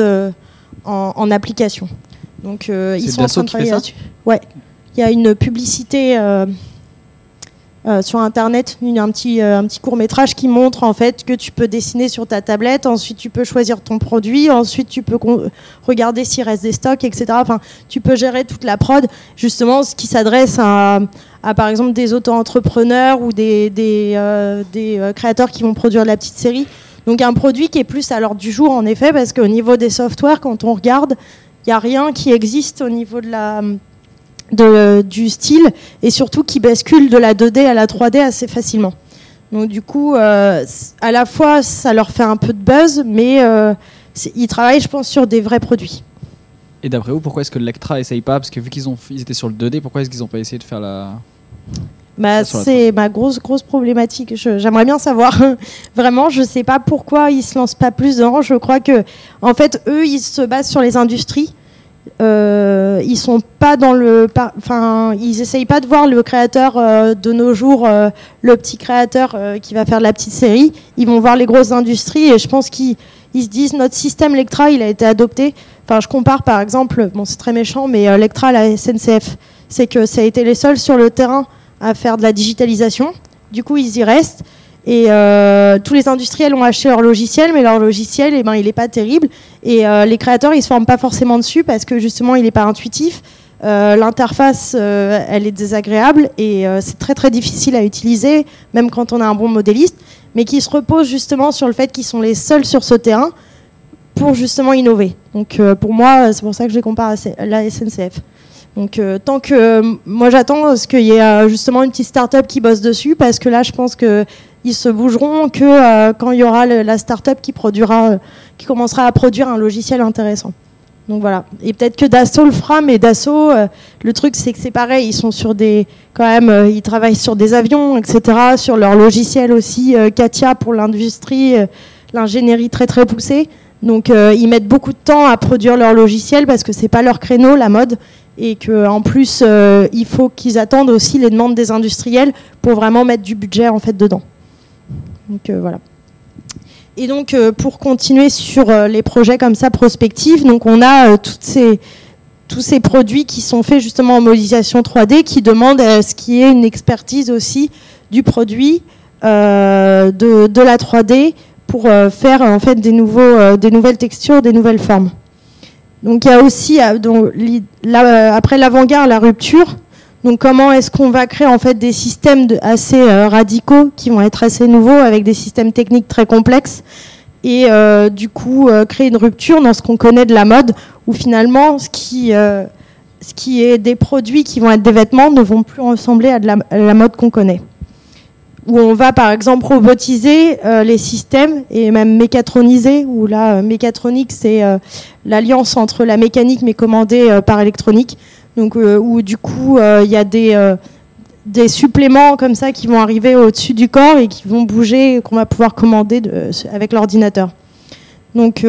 en, en, application. Donc ils sont en train de travailler là-dessus. Ouais. Il y a une publicité euh, sur internet un petit, euh, un petit court métrage qui montre en fait que tu peux dessiner sur ta tablette, ensuite tu peux choisir ton produit, ensuite tu peux regarder s'il reste des stocks, etc. Enfin, tu peux gérer toute la prod, justement ce qui s'adresse à, par exemple des auto-entrepreneurs ou des, des, euh, des créateurs qui vont produire de la petite série. Donc un produit qui est plus à l'ordre du jour en effet, parce qu'au niveau des softwares, quand on regarde, il n'y a rien qui existe au niveau de la de, du style et surtout qui bascule de la 2D à la 3D assez facilement. Donc du coup, euh, à la fois, ça leur fait un peu de buzz, mais euh, ils travaillent, je pense, sur des vrais produits. Et d'après vous, pourquoi est-ce que Lectra essaye pas? Parce que vu qu'ils ont, ils étaient sur le 2D, pourquoi est-ce qu'ils n'ont pas essayé de faire la... Bah, c'est ma grosse grosse problématique. J'aimerais bien savoir. Vraiment, je sais pas pourquoi ils se lancent pas plus dedans. Je crois que, en fait, eux, ils se basent sur les industries euh, ils sont pas dans le, enfin, ils essayent pas de voir le créateur euh, de nos jours, euh, le petit créateur qui va faire de la petite série. Ils vont voir les grosses industries et je pense qu'ils ils se disent notre système Lectra, il a été adopté. Enfin, je compare par exemple, bon, c'est très méchant, mais euh, Lectra la SNCF, c'est que ça a été les seuls sur le terrain à faire de la digitalisation. Du coup, ils y restent. Et euh, tous les industriels ont acheté leur logiciel, mais leur logiciel, eh ben, il n'est pas terrible. Et euh, les créateurs, ils se forment pas forcément dessus parce que justement, il n'est pas intuitif. Euh, L'interface, elle est désagréable et c'est très très difficile à utiliser, même quand on a un bon modéliste, mais qui se repose justement sur le fait qu'ils sont les seuls sur ce terrain pour justement innover. Donc pour moi, c'est pour ça que je les compare à la SNCF. Donc tant que moi j'attends ce qu'il y ait justement une petite start-up qui bosse dessus parce que là je pense que ils se bougeront que euh, quand il y aura la start-up qui produira, euh, qui commencera à produire un logiciel intéressant. Donc voilà. Et peut-être que Dassault le fera, mais Dassault, euh, le truc c'est que c'est pareil, ils sont sur des, quand même, ils travaillent sur des avions, etc., sur leur logiciel aussi, Katia pour l'industrie, l'ingénierie très très poussée. Donc ils mettent beaucoup de temps à produire leur logiciel parce que c'est pas leur créneau, la mode, et que en plus il faut qu'ils attendent aussi les demandes des industriels pour vraiment mettre du budget en fait dedans. Donc euh, voilà. Et donc euh, pour continuer sur euh, les projets comme ça prospectifs, donc on a tous ces produits qui sont faits justement en modélisation 3D qui demandent à ce qu'il y ait une expertise aussi du produit, de, la 3D pour faire en fait des, nouveaux, des nouvelles textures, des nouvelles formes. Donc il y a aussi après l'avant-garde la rupture. Donc comment est-ce qu'on va créer en fait des systèmes assez euh, radicaux qui vont être assez nouveaux avec des systèmes techniques très complexes et euh, du coup euh, créer une rupture dans ce qu'on connaît de la mode où finalement ce qui ce est des produits qui vont être des vêtements ne vont plus ressembler à la, la mode qu'on connaît où on va par exemple robotiser les systèmes et même mécatroniser, où là, mécatronique, c'est l'alliance entre la mécanique mais commandée par électronique. Donc, euh, où du coup, euh, il y a des, euh, des suppléments comme ça qui vont arriver au-dessus du corps et qui vont bouger, qu'on va pouvoir commander de- avec l'ordinateur. Donc,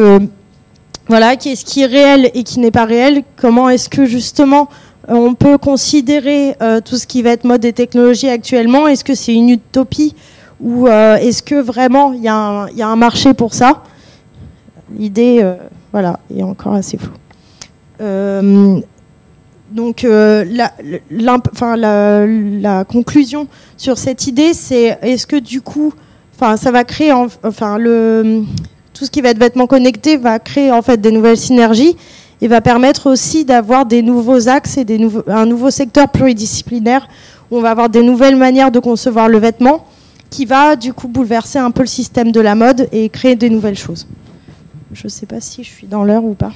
voilà, qu'est-ce qui est réel et qui n'est pas réel? Comment est-ce que justement on peut considérer tout ce qui va être mode et technologie actuellement? Est-ce que c'est une utopie ou est-ce que vraiment il y, a un- il y a un marché pour ça? L'idée, voilà, est encore assez floue. Donc, euh, la, conclusion sur cette idée, c'est est-ce que du coup, ça va créer, en- enfin, le, tout ce qui va être vêtements connectés va créer en fait des nouvelles synergies et va permettre aussi d'avoir des nouveaux axes et des nouveaux, un nouveau secteur pluridisciplinaire où on va avoir des nouvelles manières de concevoir le vêtement qui va du coup bouleverser un peu le système de la mode et créer des nouvelles choses. Je ne sais pas si je suis dans l'heure ou pas.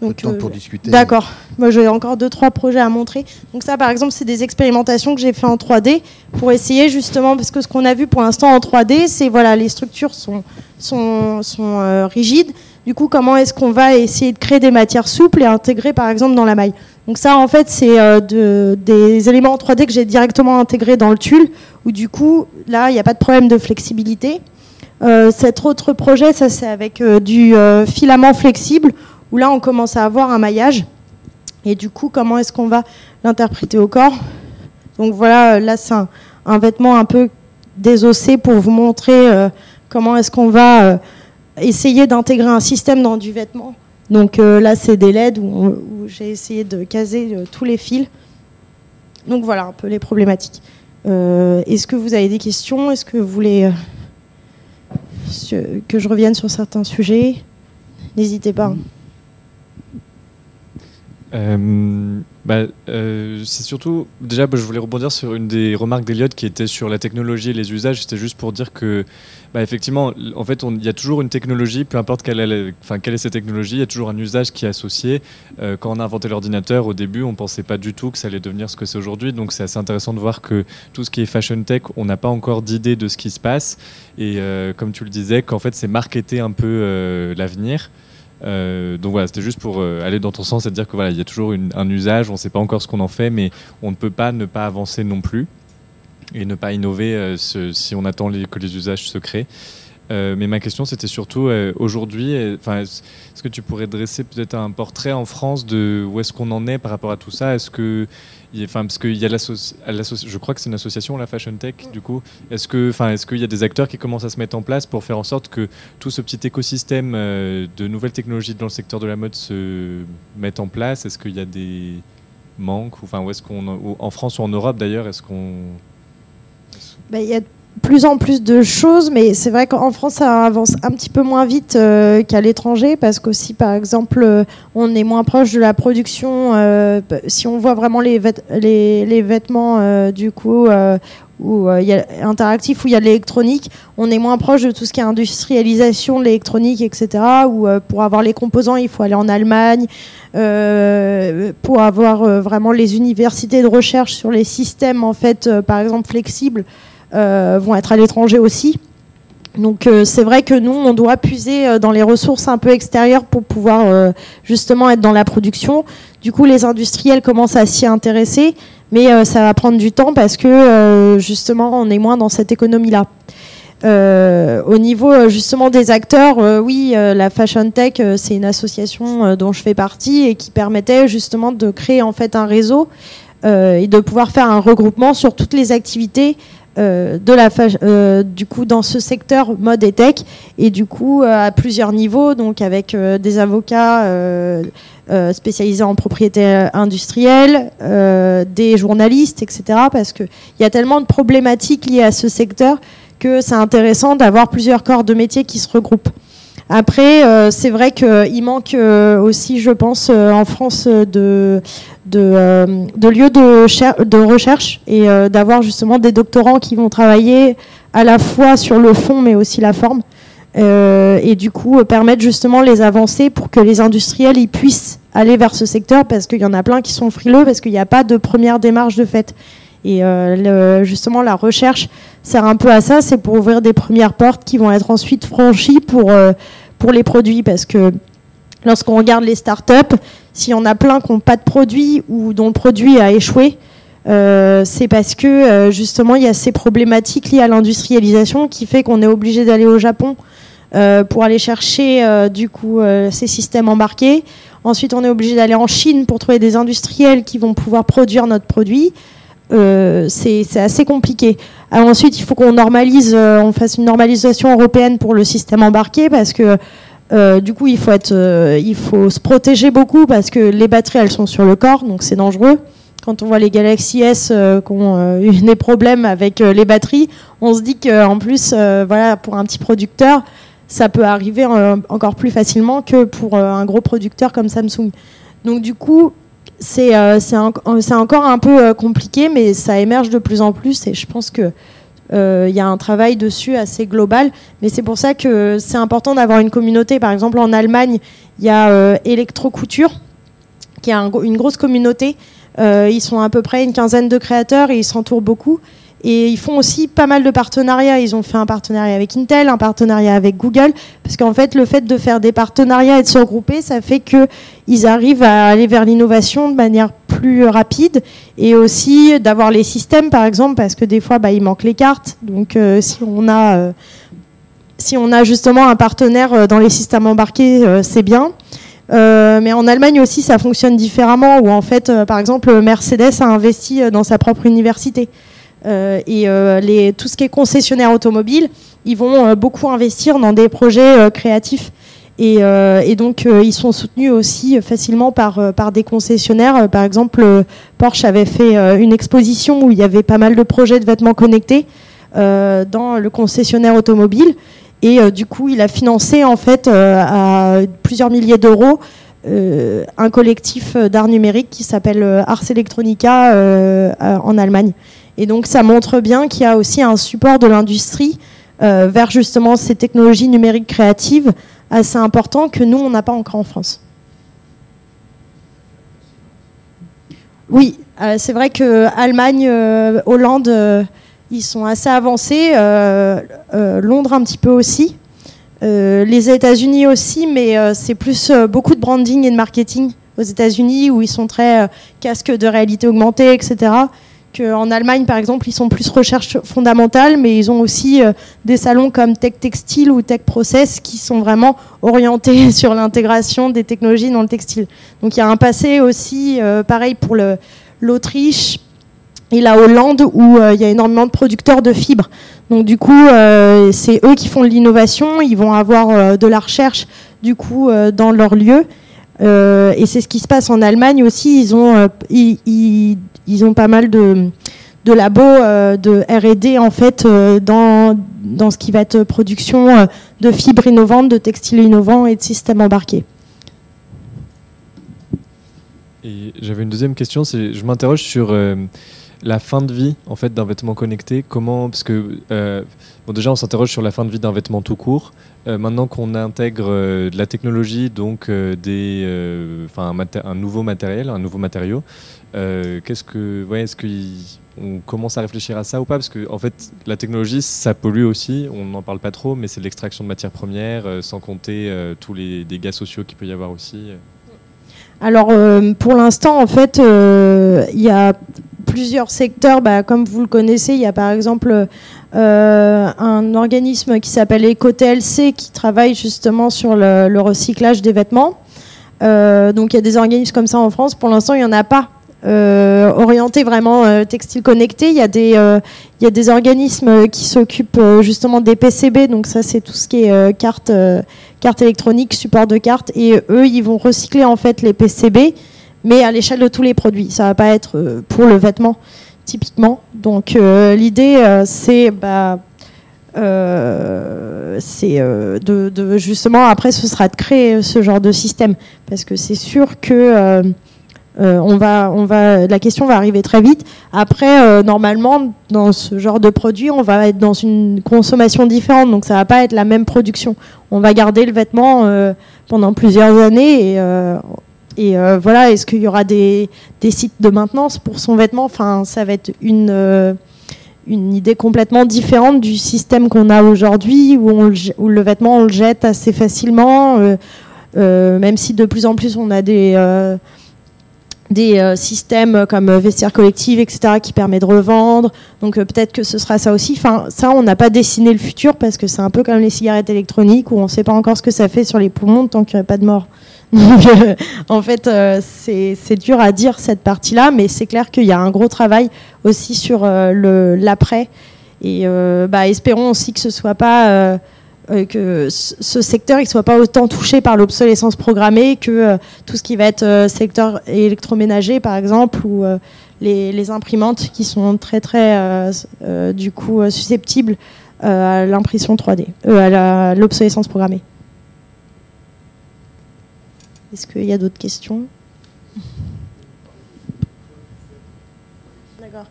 Peu de temps euh, pour discuter. D'accord. Moi, j'ai encore deux, trois projets à montrer. Donc ça, par exemple, c'est des expérimentations que j'ai fait en 3D pour essayer justement, parce que ce qu'on a vu pour l'instant en 3D, c'est voilà, les structures sont, sont, sont euh, rigides. Du coup, comment est-ce qu'on va essayer de créer des matières souples et intégrer, par exemple, dans la maille? Donc ça, en fait, c'est euh, de- des éléments en 3D que j'ai directement intégrés dans le tulle, où du coup, là, il n'y a pas de problème de flexibilité. Euh, cet autre projet, ça c'est avec euh, du filament flexible, où là on commence à avoir un maillage. Et du coup, comment est-ce qu'on va l'interpréter au corps? Donc voilà, euh, là c'est un, vêtement un peu désossé pour vous montrer euh, comment est-ce qu'on va euh, essayer d'intégrer un système dans du vêtement. Donc là c'est des LED où, j'ai essayé de caser tous les fils. Donc voilà un peu les problématiques. Est-ce que vous avez des questions? Est-ce que vous voulez que je revienne sur certains sujets? N'hésitez pas. Euh, bah, euh, c'est surtout, déjà, bah, je voulais rebondir sur une des remarques d'Eliott qui était sur la technologie et les usages. C'était juste pour dire que, bah, effectivement, en fait, il y a toujours une technologie, peu importe quelle est, cette technologie, il y a toujours un usage qui est associé. Euh, quand on a inventé l'ordinateur, au début, on pensait pas du tout que ça allait devenir ce que c'est aujourd'hui. Donc, c'est assez intéressant de voir que tout ce qui est fashion tech, on n'a pas encore d'idée de ce qui se passe. Et comme tu le disais, qu'en fait, c'est marketer un peu l'avenir. Euh, donc voilà, c'était juste pour euh, aller dans ton sens et te dire que voilà, il y a toujours un usage, on ne sait pas encore ce qu'on en fait, mais on ne peut pas ne pas avancer non plus et ne pas innover euh, si on attend que les usages se créent. Mais ma question, c'était surtout aujourd'hui, est-ce que tu pourrais dresser peut-être un portrait en France de où est-ce qu'on en est par rapport à tout ça? Est-ce que, enfin, parce qu'il y a je crois que c'est une association, la Fashion Tech, du coup. Est-ce que, enfin, est-ce qu'il y a des acteurs qui commencent à se mettre en place pour faire en sorte que tout ce petit écosystème de nouvelles technologies dans le secteur de la mode se mette en place? Est-ce qu'il y a des manques, enfin, où est-ce qu'on, en France ou en Europe d'ailleurs, est-ce qu'on ben, il y a plus en plus de choses, mais c'est vrai qu'en France, ça avance un petit peu moins vite euh, qu'à l'étranger, parce qu'aussi, par exemple, euh, on est moins proche de la production. Euh, si on voit vraiment les, vêtements, du coup, où il y a interactif, où il y a l'électronique, on est moins proche de tout ce qui est industrialisation l'électronique, etc. Où pour avoir les composants, il faut aller en Allemagne. pour avoir vraiment les universités de recherche sur les systèmes, en fait, par exemple, flexibles. Euh, vont être à l'étranger aussi. Donc euh, c'est vrai que nous, on doit puiser euh, dans les ressources un peu extérieures pour pouvoir justement être dans la production. Du coup, les industriels commencent à s'y intéresser, mais ça va prendre du temps parce que justement, on est moins dans cette économie-là. au niveau justement des acteurs, oui, la Fashion Tech, c'est une association dont je fais partie et qui permettait justement de créer en fait un réseau et de pouvoir faire un regroupement sur toutes les activités euh, de la euh, du coup dans ce secteur mode et tech et du coup euh, à plusieurs niveaux donc avec des avocats spécialisés en propriété industrielle des journalistes etc parce que il y a tellement de problématiques liées à ce secteur que c'est intéressant d'avoir plusieurs corps de métier qui se regroupent. Après, c'est vrai qu'il manque aussi, je pense, en France de, euh, de, lieux de, recherche et euh, d'avoir justement des doctorants qui vont travailler à la fois sur le fond mais aussi la forme. Euh, et du coup permettre justement les avancées pour que les industriels ils puissent aller vers ce secteur parce qu'il y en a plein qui sont frileux parce qu'il n'y a pas de première démarche de fait. Et justement la recherche sert un peu à ça, c'est pour ouvrir des premières portes qui vont être ensuite franchies pour, pour les produits parce que lorsqu'on regarde les startups, s'il y en a plein qui n'ont pas de produit ou dont le produit a échoué, euh, c'est parce que euh, justement il y a ces problématiques liées à l'industrialisation qui fait qu'on est obligé d'aller au Japon euh, pour aller chercher du coup ces systèmes embarqués. Ensuite, on est obligé d'aller en Chine pour trouver des industriels qui vont pouvoir produire notre produit. c'est assez compliqué. Ensuite, il faut qu'on normalise, on fasse une normalisation européenne pour le système embarqué parce que euh, du coup, il faut, être, euh, il faut se protéger beaucoup parce que les batteries, elles sont sur le corps, donc c'est dangereux. Quand on voit les Galaxy S euh, qui ont eu des problèmes avec les batteries, on se dit qu'en plus, voilà, pour un petit producteur, ça peut arriver encore plus facilement que pour un gros producteur comme Samsung. Donc du coup, c'est encore un peu compliqué, mais ça émerge de plus en plus et je pense que euh, il y a un travail dessus assez global. Mais c'est pour ça que c'est important d'avoir une communauté. Par exemple, en Allemagne, il y a euh, Electrocouture, qui a une grosse communauté. Euh, ils sont à peu près une quinzaine de créateurs et ils s'entourent beaucoup. Et ils font aussi pas mal de partenariats. Ils ont fait un partenariat avec Intel, un partenariat avec Google, parce qu'en fait, le fait de faire des partenariats et de se regrouper, ça fait qu'ils arrivent à aller vers l'innovation de manière plus rapide et aussi d'avoir les systèmes, par exemple, parce que des fois, bah, il manque les cartes. Donc, euh, si on a euh, si on a justement un partenaire euh, dans les systèmes embarqués, c'est bien. mais en Allemagne aussi, ça fonctionne différemment, où en fait, par exemple, Mercedes a investi dans sa propre université. Euh, et euh, les, tout ce qui est concessionnaire automobile, ils vont euh, beaucoup investir dans des projets créatifs. Et, donc, ils sont soutenus aussi facilement par, par des concessionnaires. Par exemple, Porsche avait fait une exposition où il y avait pas mal de projets de vêtements connectés dans le concessionnaire automobile. Et du coup, il a financé en fait à plusieurs milliers d'euros un collectif d'art numérique qui s'appelle Ars Electronica en Allemagne. Et donc ça montre bien qu'il y a aussi un support de l'industrie euh, vers justement ces technologies numériques créatives assez important que nous, on n'a pas encore en France. Oui, euh, c'est vrai que Allemagne, euh, Hollande, ils sont assez avancés. Londres un petit peu aussi. les États-Unis aussi, mais c'est plus beaucoup de branding et de marketing aux États-Unis où ils sont très casques de réalité augmentée, etc. qu'en Allemagne, par exemple, ils sont plus recherche fondamentale, mais ils ont aussi euh, des salons comme Tech Textile ou Tech Process qui sont vraiment orientés sur l'intégration des technologies dans le textile. Donc il y a un passé aussi, euh, pareil pour l'Autriche et la Hollande, où euh, il y a énormément de producteurs de fibres. Donc du coup, c'est eux qui font de l'innovation, ils vont avoir de la recherche du coup dans leur lieu. Et c'est ce qui se passe en Allemagne aussi. Ils ont, ils, ils ont pas mal de, de labos euh, de R&D en fait euh, dans, dans ce qui va être production euh, de fibres innovantes, de textiles innovants et de systèmes embarqués. Et j'avais une deuxième question, c'est je m'interroge sur la fin de vie en fait d'un vêtement connecté. Comment parce que déjà on s'interroge sur la fin de vie d'un vêtement tout court. Maintenant qu'on intègre de la technologie, donc des, enfin un, un, nouveau matériel, un nouveau matériau, euh, qu'est-ce que, ouais, est-ce qu'on commence à réfléchir à ça ou pas? Parce que en fait, la technologie, ça pollue aussi. On n'en parle pas trop, mais c'est l'extraction de matières premières, euh, sans compter euh, tous les dégâts sociaux qu'il peut y avoir aussi. Alors, pour l'instant, en fait, il y a plusieurs secteurs. Bah, comme vous le connaissez, il y a par exemple un organisme qui s'appelle EcoTLC qui travaille justement sur le, recyclage des vêtements. donc, il y a des organismes comme ça en France. Pour l'instant, il n'y en a pas euh, orienté vraiment euh, textile connecté. Il y a des, euh, il y a des organismes qui s'occupent justement des PCB, donc ça c'est tout ce qui est carte, carte électronique, support de carte, et eux ils vont recycler en fait les PCB, mais à l'échelle de tous les produits. Ça va pas être pour le vêtement typiquement. Donc l'idée c'est bah, de, justement après ce sera de créer ce genre de système parce que c'est sûr que euh, on va, la question va arriver très vite. Après, euh, normalement, dans ce genre de produit, on va être dans une consommation différente, donc ça va pas être la même production. On va garder le vêtement euh, pendant plusieurs années et, et voilà. Est-ce qu'il y aura des, sites de maintenance pour son vêtement? Enfin, ça va être une une idée complètement différente du système qu'on a aujourd'hui, où, où, le vêtement on le jette assez facilement, même si de plus en plus on a des des euh, systèmes comme euh, vestiaire collective, etc., qui permet de revendre. Donc euh, peut-être que ce sera ça aussi. Enfin, ça, on n'a pas dessiné le futur parce que c'est un peu comme les cigarettes électroniques où on ne sait pas encore ce que ça fait sur les poumons tant qu'il n'y a pas de mort. Donc, en fait, c'est dur à dire cette partie-là, mais c'est clair qu'il y a un gros travail aussi sur l'après. Et bah, espérons aussi que ce soit pas euh, que ce secteur ne soit pas autant touché par l'obsolescence programmée que euh, tout ce qui va être euh, secteur électroménager, par exemple, ou les, imprimantes qui sont très, très, du coup, susceptibles à l'impression 3D, à l'obsolescence programmée. Est-ce qu'il y a d'autres questions? D'accord.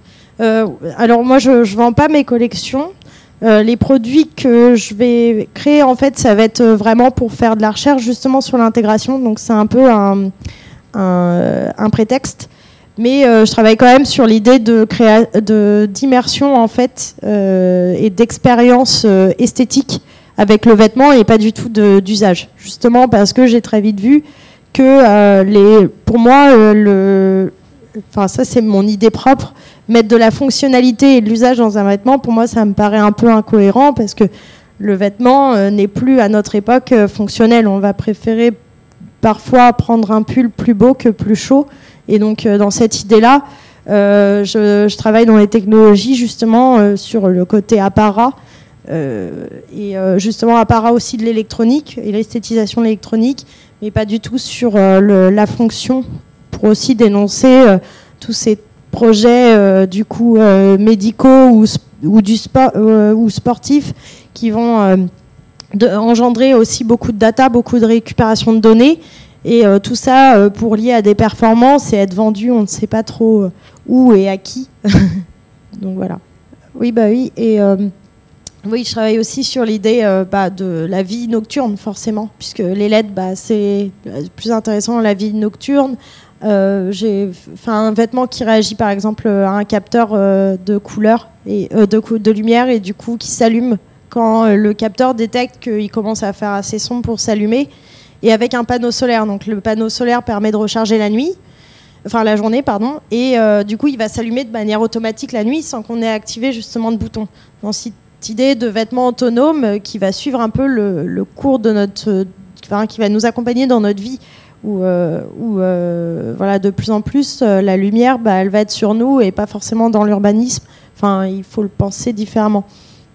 alors moi, je ne vends pas mes collections. Euh, les produits que je vais créer, en fait, ça va être vraiment pour faire de la recherche justement sur l'intégration. Donc c'est un peu un, un, prétexte. Mais euh, je travaille quand même sur l'idée de d'immersion en fait euh, et d'expérience esthétique avec le vêtement et pas du tout d'usage. Justement parce que j'ai très vite vu que les, pour moi, le, enfin ça c'est mon idée propre, mettre de la fonctionnalité et de l'usage dans un vêtement, pour moi, ça me paraît un peu incohérent parce que le vêtement euh, n'est plus à notre époque euh, fonctionnel. On va préférer parfois prendre un pull plus beau que plus chaud. Et donc, euh, dans cette idée-là, je, travaille dans les technologies justement sur le côté apparat. et justement, apparat aussi de l'électronique et l'esthétisation de l'électronique, mais pas du tout sur la fonction pour aussi dénoncer tous ces projets euh, du coup euh, médicaux ou, ou du euh, ou sportifs qui vont engendrer aussi beaucoup de data, beaucoup de récupération de données. Et tout ça pour lier à des performances et être vendu, on ne sait pas trop où et à qui. Donc voilà. Oui, bah oui. Et oui, je travaille aussi sur l'idée bah, de la vie nocturne, forcément, puisque les LED, bah, c'est plus intéressant la vie nocturne. Euh, j'ai un vêtement qui réagit par exemple à un capteur euh, de couleur et euh, de, lumière et du coup qui s'allume quand le capteur détecte qu'il commence à faire assez sombre pour s'allumer et avec un panneau solaire. Donc le panneau solaire permet de recharger la nuit enfin la journée, pardon, et du coup il va s'allumer de manière automatique la nuit sans qu'on ait activé justement de bouton. Dans cette idée de vêtements autonomes qui va suivre un peu le, cours de notre, qui va nous accompagner dans notre vie où, voilà, de plus en plus la lumière, bah, elle va être sur nous et pas forcément dans l'urbanisme. Enfin, il faut le penser différemment.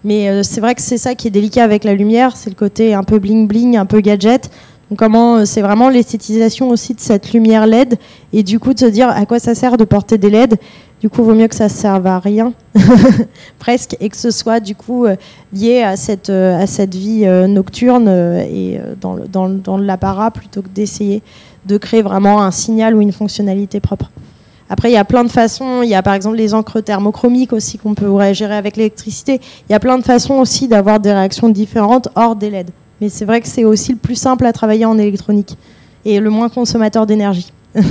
Mais euh, c'est vrai que c'est ça qui est délicat avec la lumière, c'est le côté un peu bling bling, un peu gadget. Donc comment euh, c'est vraiment l'esthétisation aussi de cette lumière LED et du coup de se dire à quoi ça sert de porter des LED. Du coup, vaut mieux que ça serve à rien, presque, et que ce soit du coup euh, lié à cette, à cette vie nocturne et dans, dans, dans l'apparat plutôt que d'essayer de créer vraiment un signal ou une fonctionnalité propre. Après, il y a plein de façons. Il y a par exemple les encres thermochromiques aussi qu'on peut gérer avec l'électricité. Il y a plein de façons aussi d'avoir des réactions différentes hors des LED. Mais c'est vrai que c'est aussi le plus simple à travailler en électronique et le moins consommateur d'énergie.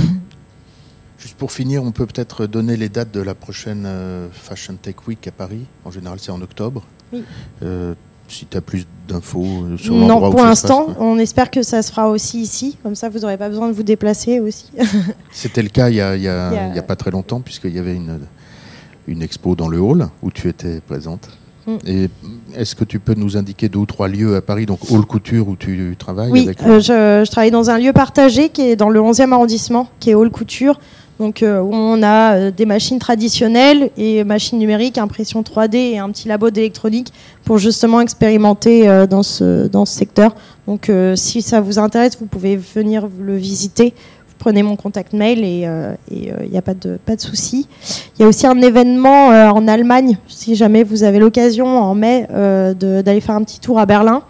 Juste pour finir, on peut peut-être donner les dates de la prochaine euh, Fashion Tech Week à Paris. En général, c'est en octobre. Oui. Euh, si tu as plus d'infos euh, sur l'endroit Non, pour l'instant, on espère que ça se fera aussi ici. Comme ça, vous n'aurez pas besoin de vous déplacer aussi. C'était le cas il n'y a, pas très longtemps, puisqu'il y avait une, une expo dans le hall où tu étais présente. Mm. Et est-ce que tu peux nous indiquer deux ou trois lieux à Paris, donc Hall Couture où tu travailles Oui, euh, je, je, travaille dans un lieu partagé qui est dans le 11e arrondissement, qui est Hall Couture. Donc, euh, on a euh, des machines traditionnelles et machines numériques, impression 3D et un petit labo d'électronique pour justement expérimenter euh, dans, ce, secteur. Donc, si ça vous intéresse, vous pouvez venir le visiter. Vous prenez mon contact mail et il n'y a pas de, pas souci. Il y a aussi un événement en Allemagne, si jamais vous avez l'occasion en mai d'aller faire un petit tour à Berlin,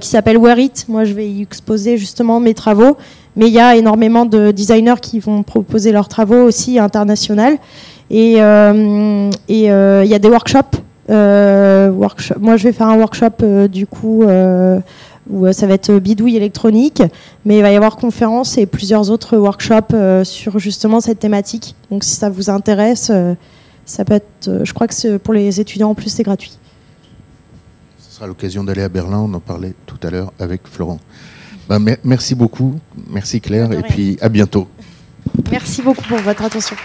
qui s'appelle Wear It. Moi, je vais y exposer justement mes travaux. Mais il y a énormément de designers qui vont proposer leurs travaux aussi internationaux. Et euh, euh, il y a des workshops. Euh. Moi, je vais faire un workshop du coup où ça va être bidouille électronique, mais il va y avoir conférences et plusieurs autres workshops sur justement cette thématique. Donc, si ça vous intéresse, ça peut être. je crois que pour les étudiants en plus, c'est gratuit. Ce sera l'occasion d'aller à Berlin. On en parlait tout à l'heure avec Florent. Bah, merci beaucoup. Merci Claire. Et puis à bientôt. Merci beaucoup pour votre attention.